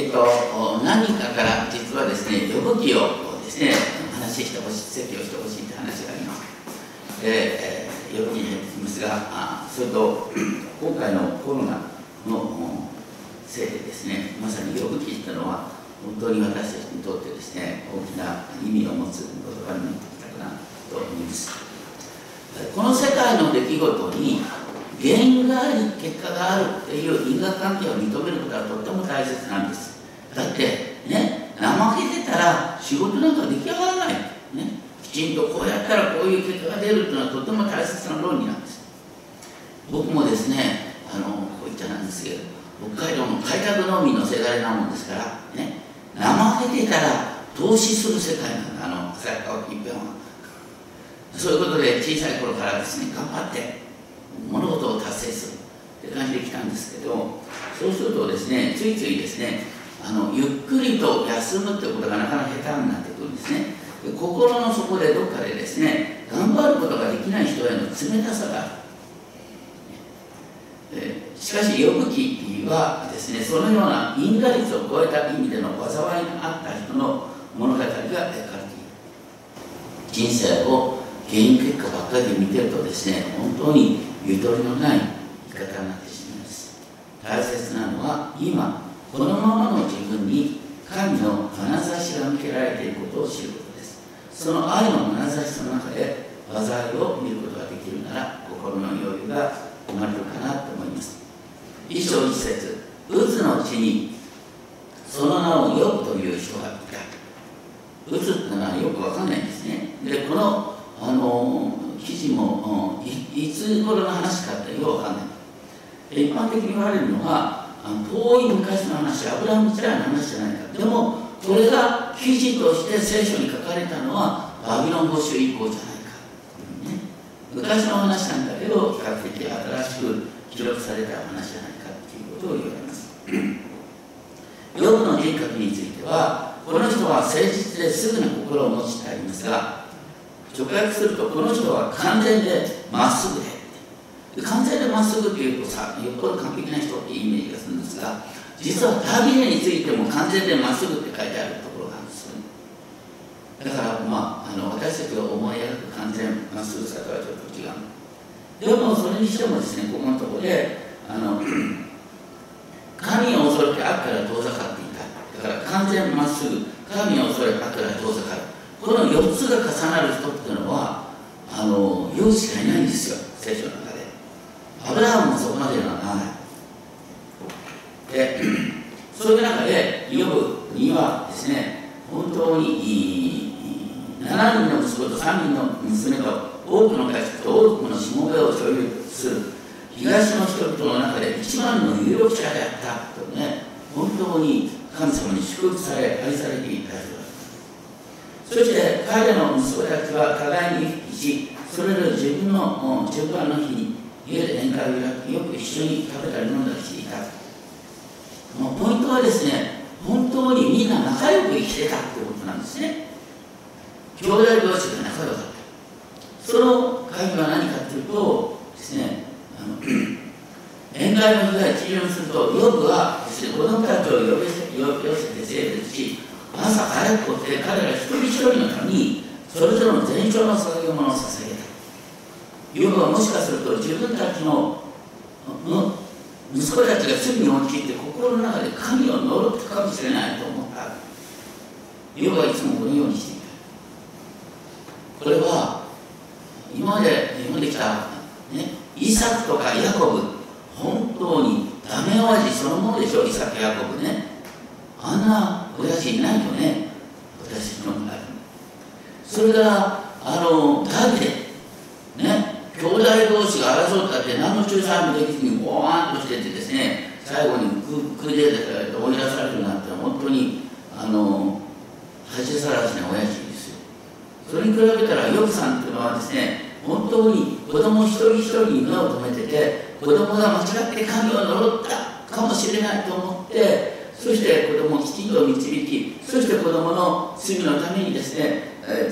えっと、何かから実はですね、呼ぶ気をですね、話してほしい、説教してほしいって話があります。えー、呼ぶ気に入ってきますが、あそれと、今回のコロナのせいでですね、まさに呼ぶ気っていうのは、本当に私たちにとってですね、大きな意味を持つ言葉になってきたかなと思います。この世界の出来事に原因があり結果があるっていう因果関係を認めることはとっても大切なんですだってね怠けてたら仕事なんか出来上がらない。ね。きちんとこうやったらこういう結果が出るっていうのはとても大切な論理なんです。僕もですねあのこう言っちゃなんですけど北海道の開拓農民のせがれなもんですからね。怠けてたら投資する世界なんだ。あの浅川近辺は。そういうことで小さい頃からですね頑張って物事を達成するって感じで来たんですけどそうするとですねついついですねあのゆっくりと休むってことがなかなか下手になってくるんですね。心の底でどっかでですね頑張ることができない人への冷たさがある。しかし呼ぶ気はですねそのような因果率を超えた意味での災いがあった人の物語が描かれている。人生を原因結果ばっかりで見てるとですね本当にゆとりのない生き方になってしまいます。大切なのは今このままの自分に神の眼差しが向けられていることを知ることです。その愛の眼差しの中で災いを見ることができるなら心の余裕が生まれるかなと思います。一章一節渦の地にその名を呼ぶという人がいた。渦ってのはよくわかんないんですね。でこのあの記事もいいつ頃の話かってよくわかんない。一般的に言われるのは遠い昔の話アブラハム時代の話じゃないか。でもこれが記事として聖書に書かれたのはバビロン保守以降じゃないか、ね、昔の話なんだけど比較的新しく記録された話じゃないかっていうことを言われます。ヨブの人格についてはこの人は誠実ですぐな心を持ちてありますが直訳するとこの人は完全でまっすぐで完全でまっすぐっていうとさよっぽど完璧な人っていうイメージがするんですが実はダビデについても完全でまっすぐって書いてあるところがあるんですよね。だからまああの私たちが思い描く完全まっすぐさとはちょっと違う。でもそれにしてもですねここのところであの 神を恐れて悪から遠ざかっていた。だから完全まっすぐ神を恐れて悪から遠ざかる。この4つが重なる人っていうのはあの4しかいないんですよ聖書の中アブラハムもそこまではない。で そういう中でイヨブにはですね本当に7人の息子と3人の娘と多くの家畜と多くのしもべを所有する東の人々の中で一番の有力者であったとね本当に神様に祝福され愛されていた人そして彼の息子たちは互いに行きしそれぞれ自分の順番の日に家で宴会を開きよく一緒に食べたり飲んだりしていた。もうポイントはですね本当にみんな仲良く生きてたってことなんですね。兄弟同士が仲良かった。その鍵は何かというとですねあの 宴会の日が一巡するとヨブはですね子供たちを呼び寄せて整列し朝早く起きて彼ら一人一人のためにそれぞれの全焼の捧げ物を捧げた。ヨブはもしかすると自分たちの息子たちが罪に陥って心の中で神を呪ったかもしれないと思った。ヨブはいつもこのようにしていたこれは今まで読んできた、ね、イサクとかヤコブ本当にダメ親父そのものでしょイサクヤコブね。あんな親父いないよね。私の周りそれからあのダビデね兄弟同士が争ったって何の仲裁もできずにボワーンとしててですね最後にクーデーで追い出されるなんて本当にあの恥さらしな親父ですよ。それに比べたらヨブさんっていうのはですね本当に子供一人一人に目を留めてて子供が間違って神を呪ったかもしれないと思ってそして子供をきちんと導きそして子供の罪のためにですね、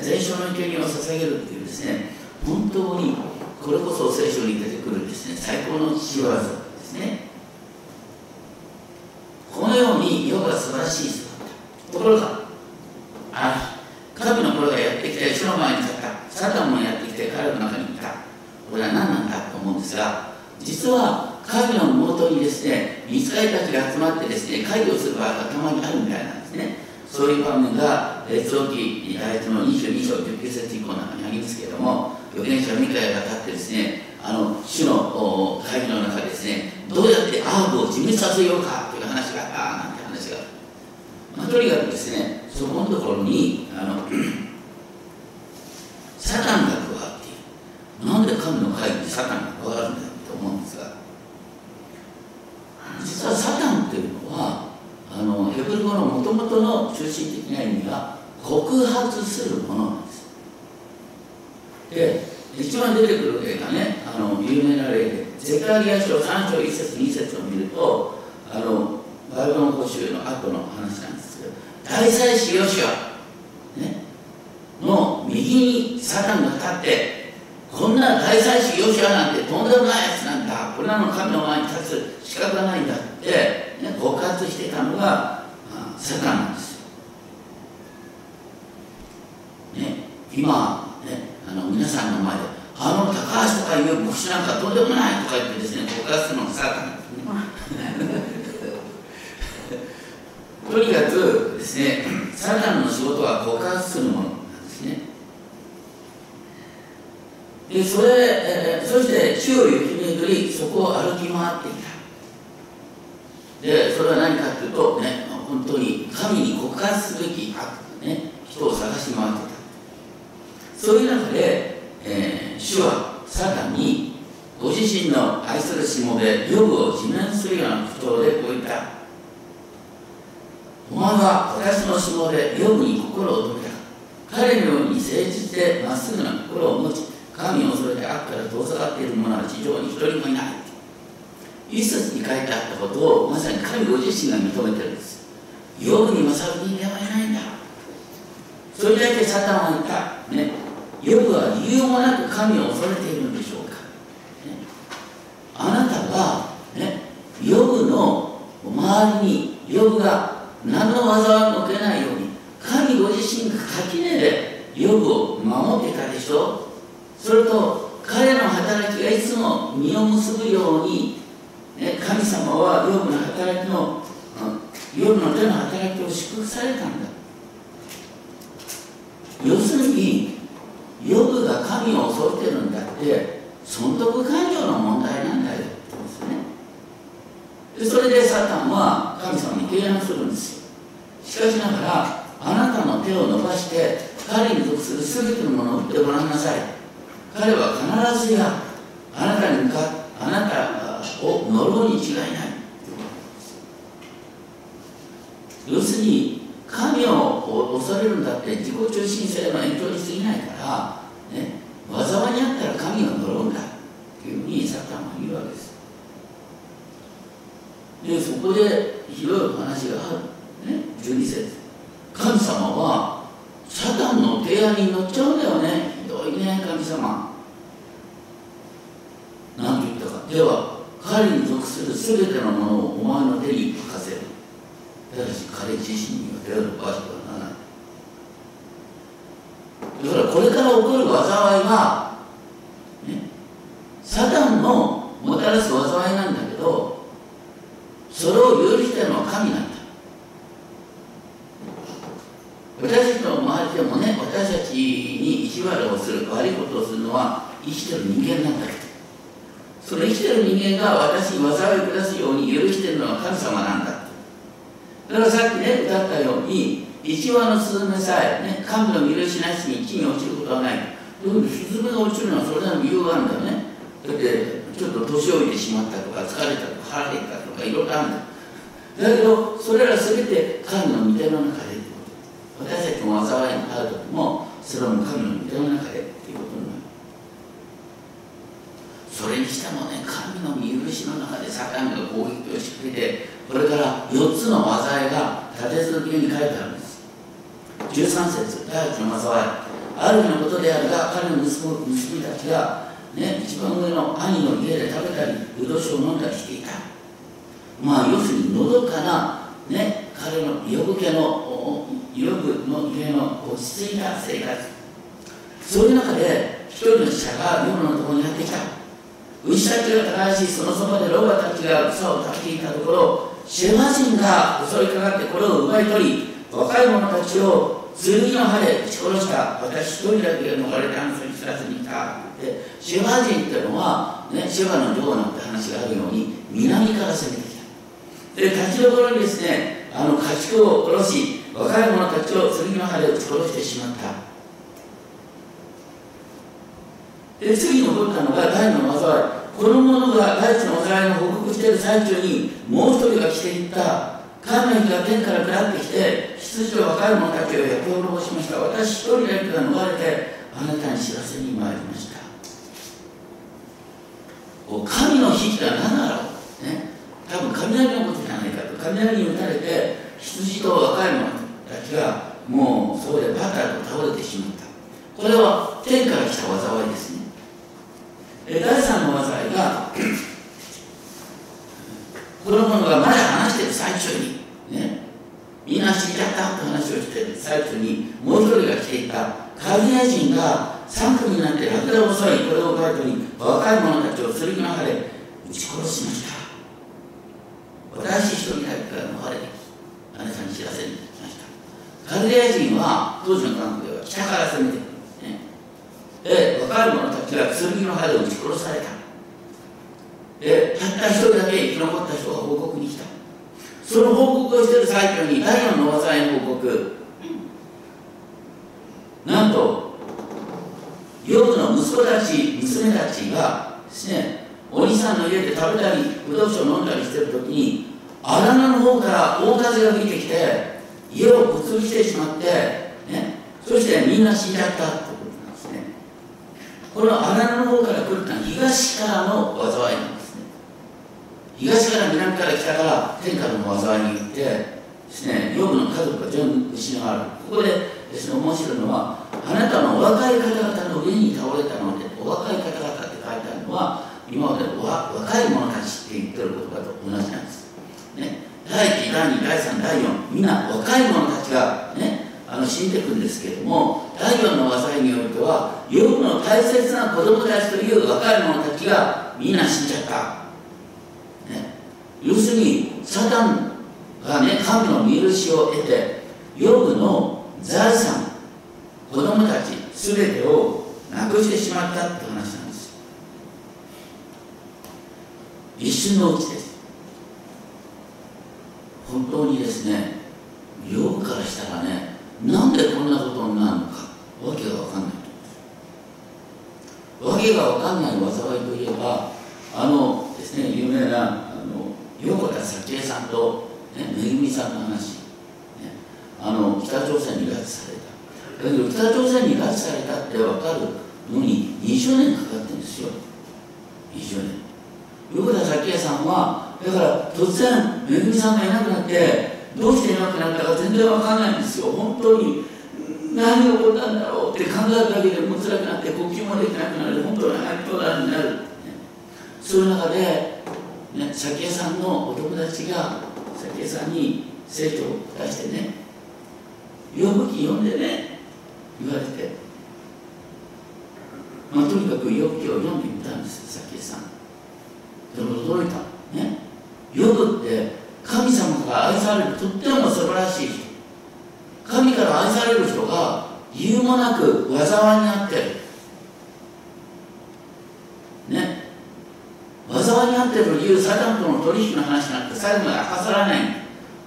全焼の生贄を捧げるっていうですね本当にこれこそ聖書に出てくるですね最高の仕業ですね。このようにヨブは素晴らしい人だった。ところがあ神の声がやってきて主の前に立った。サタンもやってきて彼の中にいた。これは何なんだと思うんですが実は神の元にですね見つかりたちが集まってですね会議をする場合がたまにあるみたいなんですね。そういう場面が列王記第一の22章19節以降の中にありますけれども預言者ミカヤが立ってですねあの主の会議の中でですねどうやってアーブを自滅させようかという話があったなんて話が。まあ、とにかくですねそこのところにあの サタンが加わっている。なんで神の会議にサタンが加わるんだと思うんですが。実はサタンっていうのはあのヘブル語のもともとの中心的な意味は告発するものなんですで一番出てくる例がね。あの有名な例で。ゼカリア書3章1節2節を見るとあのバイブルの講習の後の話なんですけど大祭司ヨシュア、ね、の右にサタンが立ってこんな大祭司ヨシュアなんてとんでもないやつなんだ。これらの神の前に立つ資格がないんだって、ね、告発してたのがサタンなんですよ、ね、今、ね、あの皆さんの前であの高橋とかいう牧師なんかとんでもないとか言ってですね告発するのがサタンなんですねとにかくですね、サタンの仕事は告発するものなんですね。で、それ、えー、そして地を行き巡り、そこを歩き回っていた。で、それは何かというと、ね、本当に神に告発すべき悪、ね、人を探し回っていた。そういう中で、えー、主はサタンにご自身の愛するしもべ、ヨブを自慢するような口調でこう言った。お前は私の相撲でヨブに心を止めた。彼のように誠実でまっすぐな心を持ち神を恐れて悪から遠ざかっている者は地上に一人もいない。一節に書いてあったことをまさに神ご自身が認めてるんです。ヨブに勝る人間はいないんだ。それだけサタンは言った。ヨブは理由もなく神を恐れているんでしょうか、ね、あなたはねヨブの周りにヨブが何の技を向けないように神ご自身が垣根でヨブを守ってたでしょ。それと彼の働きがいつも実を結ぶように、ね、神様はヨブの働きのヨブの手の働きを祝福されたんだ。要するに神を恐れてるんだって損得感情の問題なんだよでそれでサタンは神様に提案するんですよ。しかしながらあなたの手を伸ばして彼に属する全てのものを打ってごらんなさい。彼は必ずやあなたに向かあなたを呪うに違いない。要するに神を恐れるんだって自己中心性の延長に過ぎないから、ね、災いにあったら神が呪うんだっていうふうにサタンは言うわけです。でそこで広い話がある、ね、12節。神様はサタンの提案に乗っちゃうんだよね。ひどいね神様。何と言ったか。では彼に属する全てのものをお前の手に任せる。ただし彼自身には手を伸ばしてはならない。だからこれから起こる災いは、ね、サタンのもたらす災いなんだけどそれを許してるのは神なんだ。私たちの周りでもね私たちに意地悪をする悪いことをするのは生きてる人間なんだけど。その生きてる人間が私に災いを下すように許してるのは神様なんだ。だからさっきね歌ったように一羽のスズメさえ、ね、神の許しなしに地に落ちることはない。というふうにスズメが落ちるのはそれなりの理由があるんだよね。だってちょっと年老いてしまったとか疲れたとか腹減ったとかいろいろあるんだだけどそれら全て神の御手の中で私たちも災いにある時もそれも神の御手の中でっていうことになる。それにしてもね神の見許しの中でサタンが攻撃をしてくれてこれから4つの災いが立て続けに書いてある。13節第一の災いある日のことであるが彼の息子娘たちがね、一番上の兄の家で食べたり、うどしを飲んだりしていた。まあ、要するにのどかなね、彼のヨブ家のヨブの家の落ち着いた生活。そういう中で一人の死者がヨブのところにやってきた。牛たちが耕しそのそばでロバたちが草を食べていたところシェマ人が襲いかかってこれを奪い取り若い者たちを剣の刃で撃ち殺した私一人だけが逃れてあの人に知らせに来たでシェバ人っていうのは、ね、シェバの女王なんて話があるように南から攻めてきた。で立ちどころにですねあの家畜を殺し若い者たちを剣の刃で撃ち殺してしまった。で次に起こったのが第の災い。この者が大地の災いの報告している最中にもう一人が来ていった。神の日が天から下ってきて羊と若い者たちを焼き滅ぼしました。私一人だけが逃れてあなたに知らせに参りました。神の日って何だろう？ね？多分雷のことじゃないかと。雷に打たれて羊と若い者たちがもうそこでバタッと倒れてしまった。これは天から来た災いですね。え第三の災いがこの者がまだ話る最中に。ね。みんな死んじゃったって話をしてる最中にもう一人が来ていた。カルディア人が3組になってラクダを襲いこれを奪い取り若い者たちを剣の刃で撃ち殺しました。私一人だけから逃れてあなたに知らせに来ました。カルディア人は当時の韓国では北から攻めてくる、ね、で若い者たちが剣の刃で撃ち殺された。でたった一人だけ生き残った人その報告をしている最中に第四の災いの報告。なんとヨブの息子たち娘たちがですねお兄さんの家で食べたりぶどう酒を飲んだりしてる時に荒野の方から大風が吹いてきて家をぶつしてしまって、ね、そしてみんな死んじゃったってことなんですね。この荒野の方から来るのは東からの災いなんです。東から南から北から天下の災いに行ってですねヨブの家族が全部失われる。ここでですね面白いのはあなたのお若い方々の上に倒れたのでお若い方々って書いてあるのは今まで若い者たちって言ってる言葉と同じなんです、ね、第1第2第3第4みんな若い者たちがねあの死んでいくんですけれども第4の災いにおいてはヨブの大切な子供たちという若い者たちがみんな死んじゃった、要するにサタンがね神の見許しを得てヨブの財産子供たち全てをなくしてしまったって話なんです。一瞬のうちです。本当にですねヨブからしたらねなんでこんなことになるのかわけが分かんない。とわけが分かんない災いといえばあのですね有名な横田早紀江さんと、ね、めぐみさんの話、ね、あの北朝鮮に拉致された。だけど北朝鮮に拉致されたって分かるのに20年かかってるんですよ。20年。横田早紀江さんはだから突然めぐみさんがいなくなってどうしていなくなったか全然わかんないんですよ。本当に何が起こったんだろうって考えるだけでも辛くなって呼吸もできなくなる。本当に吐きそうになる、そういう中で、ね、早紀江さんのお友達が早紀江さんに聖書を出してね読む気読んでね言われて、まあ、とにかく読む気を読んでみたんです早紀江さん。でも驚いた。ね。読むって神様から愛されるとっても素晴らしい人。神から愛される人が理由もなく災いになってるねになってる理由サタンとの取引の話なんて最後まで明かされない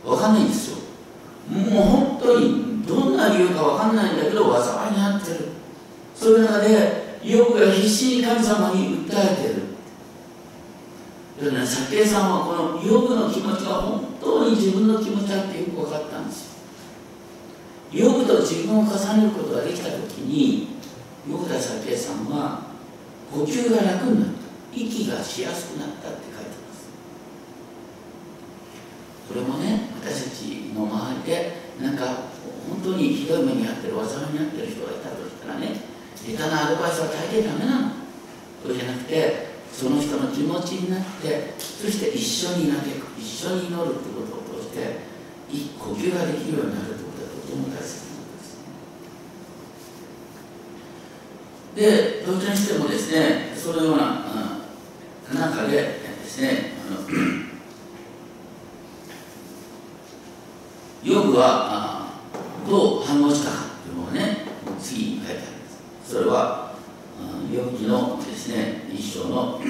分かんないんですよ。もう本当にどんな理由か分かんないんだけど災いになってる。そういう中でヨブが必死に神様に訴えてる。だからね、佐慶さんはこのヨブの気持ちが本当に自分の気持ちだってよく分かったんですよ。ヨブと自分を重ねることができた時に横田佐慶さんは呼吸が楽になった。息がしやすくなったって書いてます。これもね私たちの周りでなんか本当にひどい目に遭ってる災いに遭ってる人がいたとしたらね下手なアドバイスは大抵ダメなの。そうじゃなくてその人の気持ちになってそして一緒に嘆く一緒に祈るってことを通していい呼吸ができるようになるということはとても大切なんです。でどちらにしてもですねそのような、うん、中でですねあの ヨブはどう反応したかというのがね次に書いてあるんです。それはヨブ記のですね一章の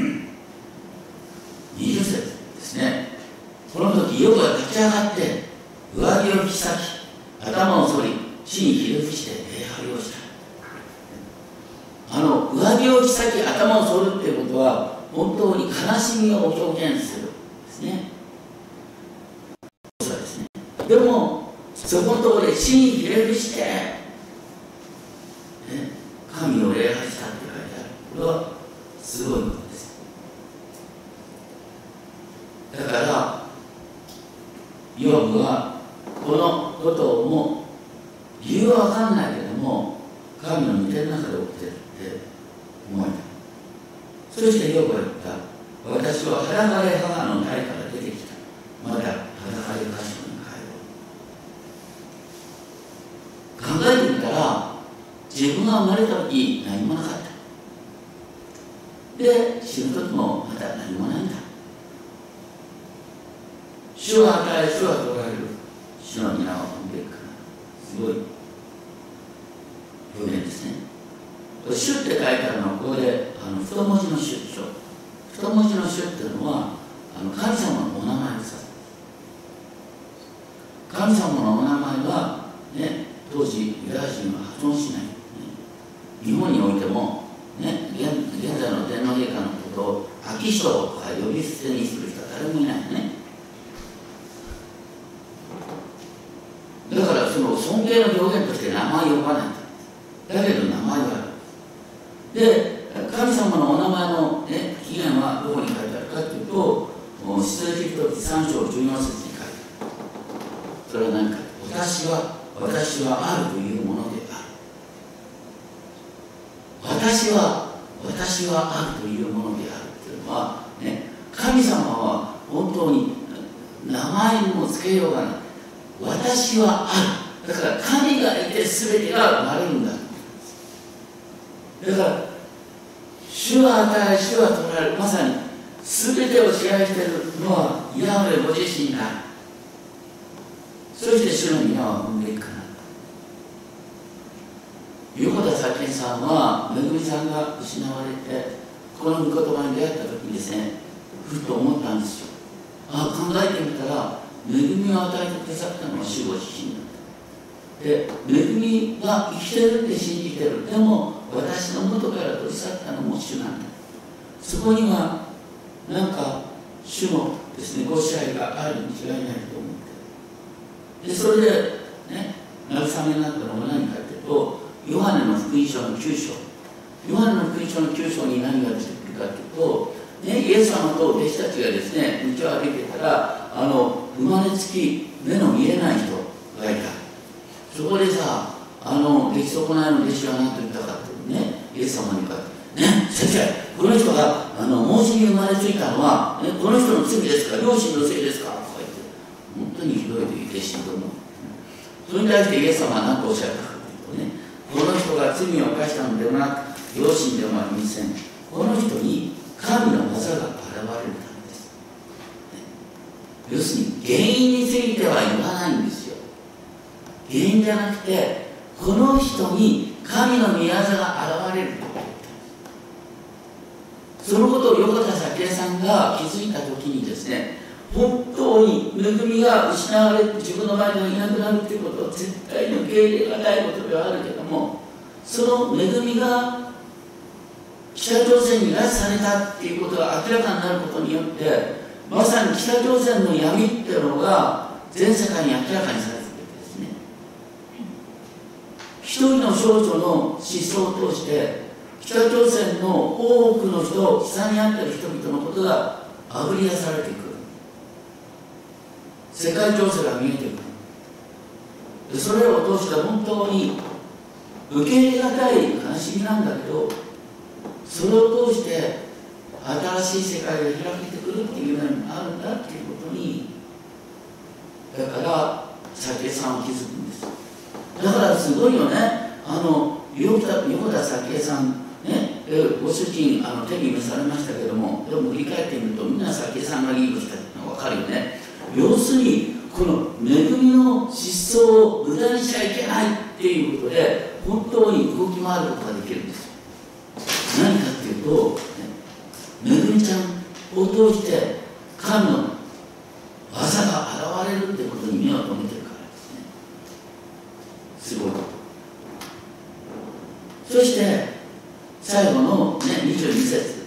20節ですね。この時ヨブは立ち上がって上着を引き裂き頭を反り地にひれ伏して礼拝をした。あの上着を引き裂き頭を反るっていうことは本当に悲しみを表現するですね。そうですね。でもそこのところで死にひれ伏して、ね、神を礼拝したって書いてあるこれはすごいことですだからヨブはこのことも理由は分かんないけども神の御手の中で起きてるって思えたそしてヨブは言った私は裸で母の体から出てきたまだ裸で歌詞に帰ろう考えてみたら自分が生まれた時何もなかったで死ぬ時もまだ何もないんだ主は与え主は取られる。主の皆を踏んでいくから。すごい表現ですね。主って書いてあるのはここであの太文字の主でしょ。太文字の主っていうのはあの神様のお名前です。神様のお名前はね当時ユダヤ人は発音しない、ね、日本においてもね現現在の天皇陛下のことを秋人とか呼び捨てにする人は誰もいないねだからその尊敬の表現として名前呼ばないだけど名前はあるで神様のお名前の、ね、起源はどこに書いてあるかというと出エジプト3章14節に書いてある。それは何か。私は私はあるというものである。私は私はあるというものであるというのは、ね、神様は本当に名前にもつけようがない。私はある。だから神がいて全てが生まれるんだ。だから主は与え主は取られる。まさに全てを支配しているのはヤハウェご自身だそして主の皆は踏んでいくから。横田早紀さんはめぐみさんが失われてこの御言葉に出会った時にですねふと思ったんですよ。ああ考えてみたら恵みを与えてくださったのは主ご自身だで恵みが生きてるって信じてる。でも私の元から取り去ったのも主なんだ。そこにはなんか主のですね。ご支配があるに違いないと思って。でそれでね慰めになったのは何かというとヨハネの福音書の9章。ヨハネの福音書の9章に何が出てくるかというと、ね、イエス様と弟子たちがですね道を歩いてたらあの生まれつき目の見えない人がいた。そこでさあの出来損ないの弟子は何と言ったかってねイエス様にかって。ね先生この人があの孟子に生まれついたのは、ね、この人の罪ですか？両親のせいですか？とか言って本当にひどい弟子と思う。それに対してイエス様は何とおっしゃったかというとねこの人が罪を犯したのではなく両親ではありません。この人に神の技が現れるためです。要するに原因については言わないんですよ。原因じゃなくてこの人に神の御業が現れるそのことを横田早紀江さんが気づいた時にですね本当に恵みが失われて自分の前がいなくなるということは絶対に受け入れがたいことではあるけどもその恵みが北朝鮮に拉致されたっていうことが明らかになることによってまさに北朝鮮の闇っていうのが全世界に明らかにされてるんですね。一人の少女の失踪を通して北朝鮮の多くの人悲惨に遭っている人々のことがあぶり出されていく。世界情勢が見えてくる。それを通して本当に受け入れがたい悲しみなんだけどそれを通して新しい世界が開けてくるっていう面もあるんだっていうことにだから早紀江さんを築くんです。だからすごいよね。あの横田横田早紀江さんね、えご主人あの手に召されましたけどもでも振り返ってみるとみんな早紀江さんがリードしたのが分かるよね。要するにこの恵みの失踪を無駄にしちゃいけないっていうことで本当に動き回ることができるんです何かっていうと、ね、めぐみちゃんを通して神の技が現れるってことに目を留めてるからですねすごいそして最後の、ね、22節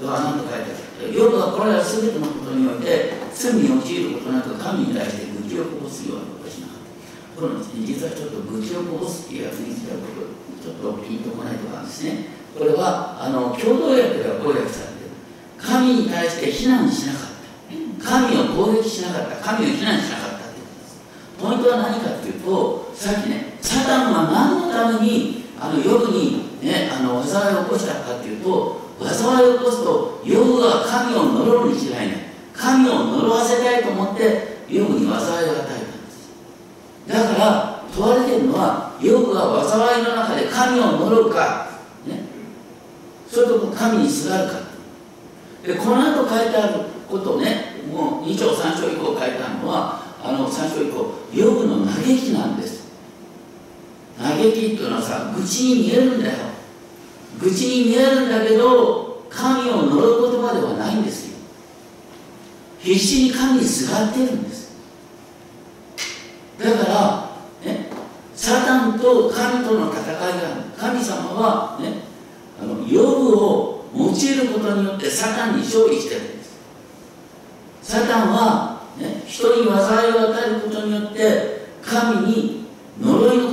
では何と書いてあるヨブはこれら全てのことにおいて罪に陥ることなく神に対して愚痴をこぼすようなことをしなかったこれ実はちょっと愚痴をこぼすっていう訳にしたことちょっとピンとこないとかですねこれはあの共同訳ではこう訳されてる神に対して非難しなかった神を攻撃しなかった神を非難しなかったっていうことですポイントは何かっていうとさっきねサタンは何のためにあの夜に、ね、あの災いを起こしたかっていうと災いを起こすと夜は神を呪うに違いない。神を呪わせたいと思って夜に災いを与えたんです。だから問われてるのはヨブは災いの中で神を呪うか、ね、それとも神にすがるか。でこの後書いてあることをねもう2章3章以降書いてあるのはあの3章以降ヨブの嘆きなんです。嘆きっていうのはさ愚痴に見えるんだよ。愚痴に見えるんだけど神を呪う言葉ではないんですよ。必死に神にすがっているんです。だからねサタンと神との戦いがある。神様はねあのヨブを用いることによってサタンに勝利してるんです。サタンは、ね、人に災いを与えることによって神に呪いの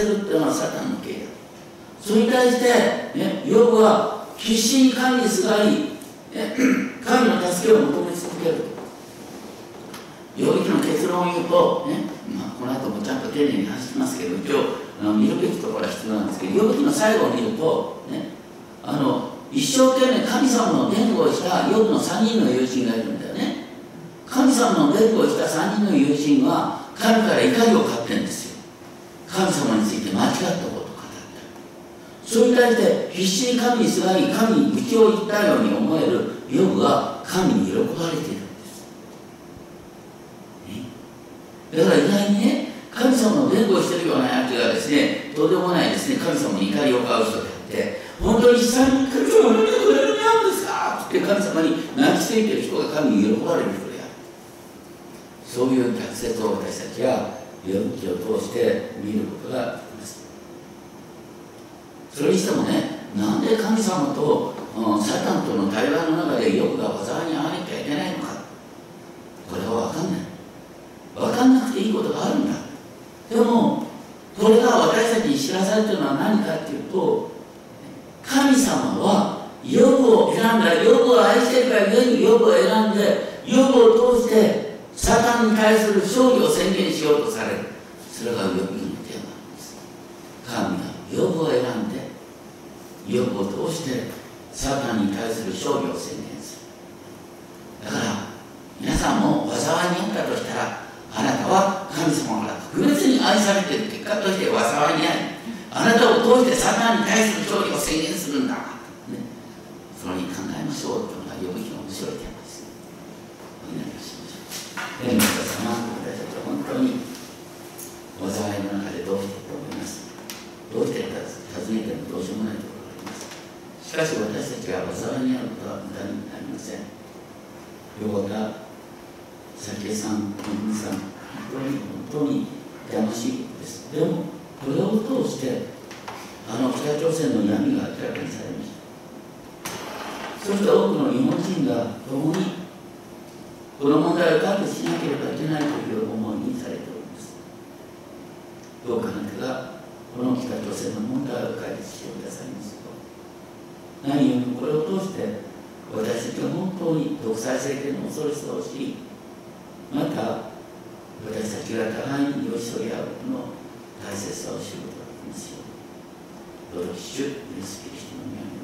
せるっていうのはサタンの経営。それに対して、ね、ヨブは必死に神にすがり、神の助けを求め続ける。領域の結論を言うと、ねまあ、この後もちゃんと丁寧に話しますけど一応あの見るべきところは必要なんですけど領域の最後を見ると、ね、あの一生懸命神様の弁護をしたヨブの3人の友人がいるんだよね。神様の弁護をした3人の友人は神から怒りを買ってるんです。神様について間違ったことを語ったそれに対して必死に神にすがり神に道を言ったように思えるヨブは神に喜ばれているんです、ね、だから意外にね神様の弁護をしているようなやつがですねどうでもないですね神様に怒りを買う人であって本当に実際に神様にくれるなんですかって神様に泣きついている人が神に喜ばれる人である。そういう逆説を私たちは読みを通して見ることができます。それにしてもねなんで神様と、うん、サタンとの対話の中でよくが災いに遭わなきゃいけないのか。これは分かんない。分かんなくていいことがあるんだ。でもこれが私たちに知らされているのは何かっていうと神様はヨブを選んだ。ヨブを愛しているからゆえにヨブを選んでヨブを通してサタンに対する勝利を宣言しようとされる。それがヨブのテーマなんです。神がヨブを選んでヨブを通してサタンに対する勝利を宣言する。だから皆さんも災いにあったとしたらあなたは神様から特別に愛されている結果として災いにありあなたを通してサタンに対する勝利を宣言するんだ、ね、それに考えましょう。というのが呼ぶ日の面白いテーマですお祈りをしましょう天の様私たちは本当に災いの中でどうしていくと思います？どうして尋ねてもどうしようもないところがあります。しかし私たちが災いにあることは無駄になりません。両方が早紀江さん、皆さん、本当に本当に痛ましいことです。でも、これを通して、あの北朝鮮の闇が明らかにされました。そして多くの日本人が共に、この問題を解決しなければいけないという思いにされております。どうかあなたが、この北朝鮮の問題を解決してくださいますと。何よりもこれを通して、私たちが本当に独裁政権の恐ろしさを知り、また私たちが互いに寄り添い合うことの大切さを知ることができますよう。どうぞ主イエスキリストの皆に